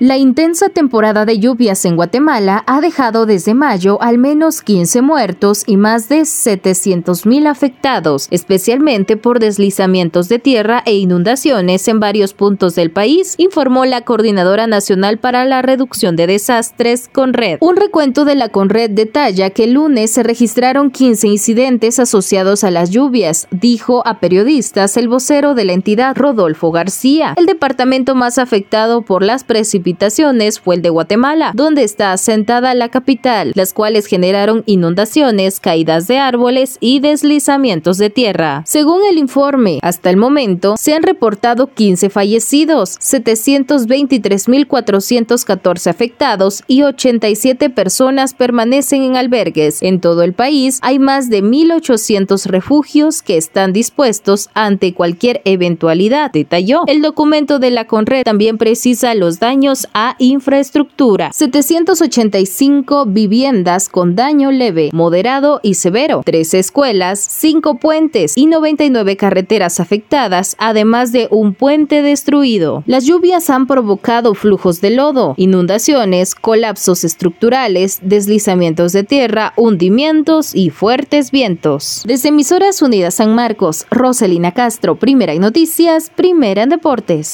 La intensa temporada de lluvias en Guatemala ha dejado desde mayo al menos 15 muertos y más de 700.000 afectados, especialmente por deslizamientos de tierra e inundaciones en varios puntos del país, informó la Coordinadora Nacional para la Reducción de Desastres, CONRED. Un recuento de la CONRED detalla que el lunes se registraron 15 incidentes asociados a las lluvias, dijo a periodistas el vocero de la entidad Rodolfo García. El departamento más afectado por las precipitaciones fue el de Guatemala, donde está asentada la capital, las cuales generaron inundaciones, caídas de árboles y deslizamientos de tierra. Según el informe, hasta el momento se han reportado 15 fallecidos, 723.414 afectados y 87 personas permanecen en albergues. En todo el país hay más de 1.800 refugios que están dispuestos ante cualquier eventualidad, detalló. El documento de la CONRED también precisa los daños a infraestructura, 785 viviendas con daño leve, moderado y severo, 13 escuelas, 5 puentes y 99 carreteras afectadas, además de un puente destruido. Las lluvias han provocado flujos de lodo, inundaciones, colapsos estructurales, deslizamientos de tierra, hundimientos y fuertes vientos. Desde Emisoras Unidas San Marcos, Roselina Castro, Primera en Noticias, Primera en Deportes.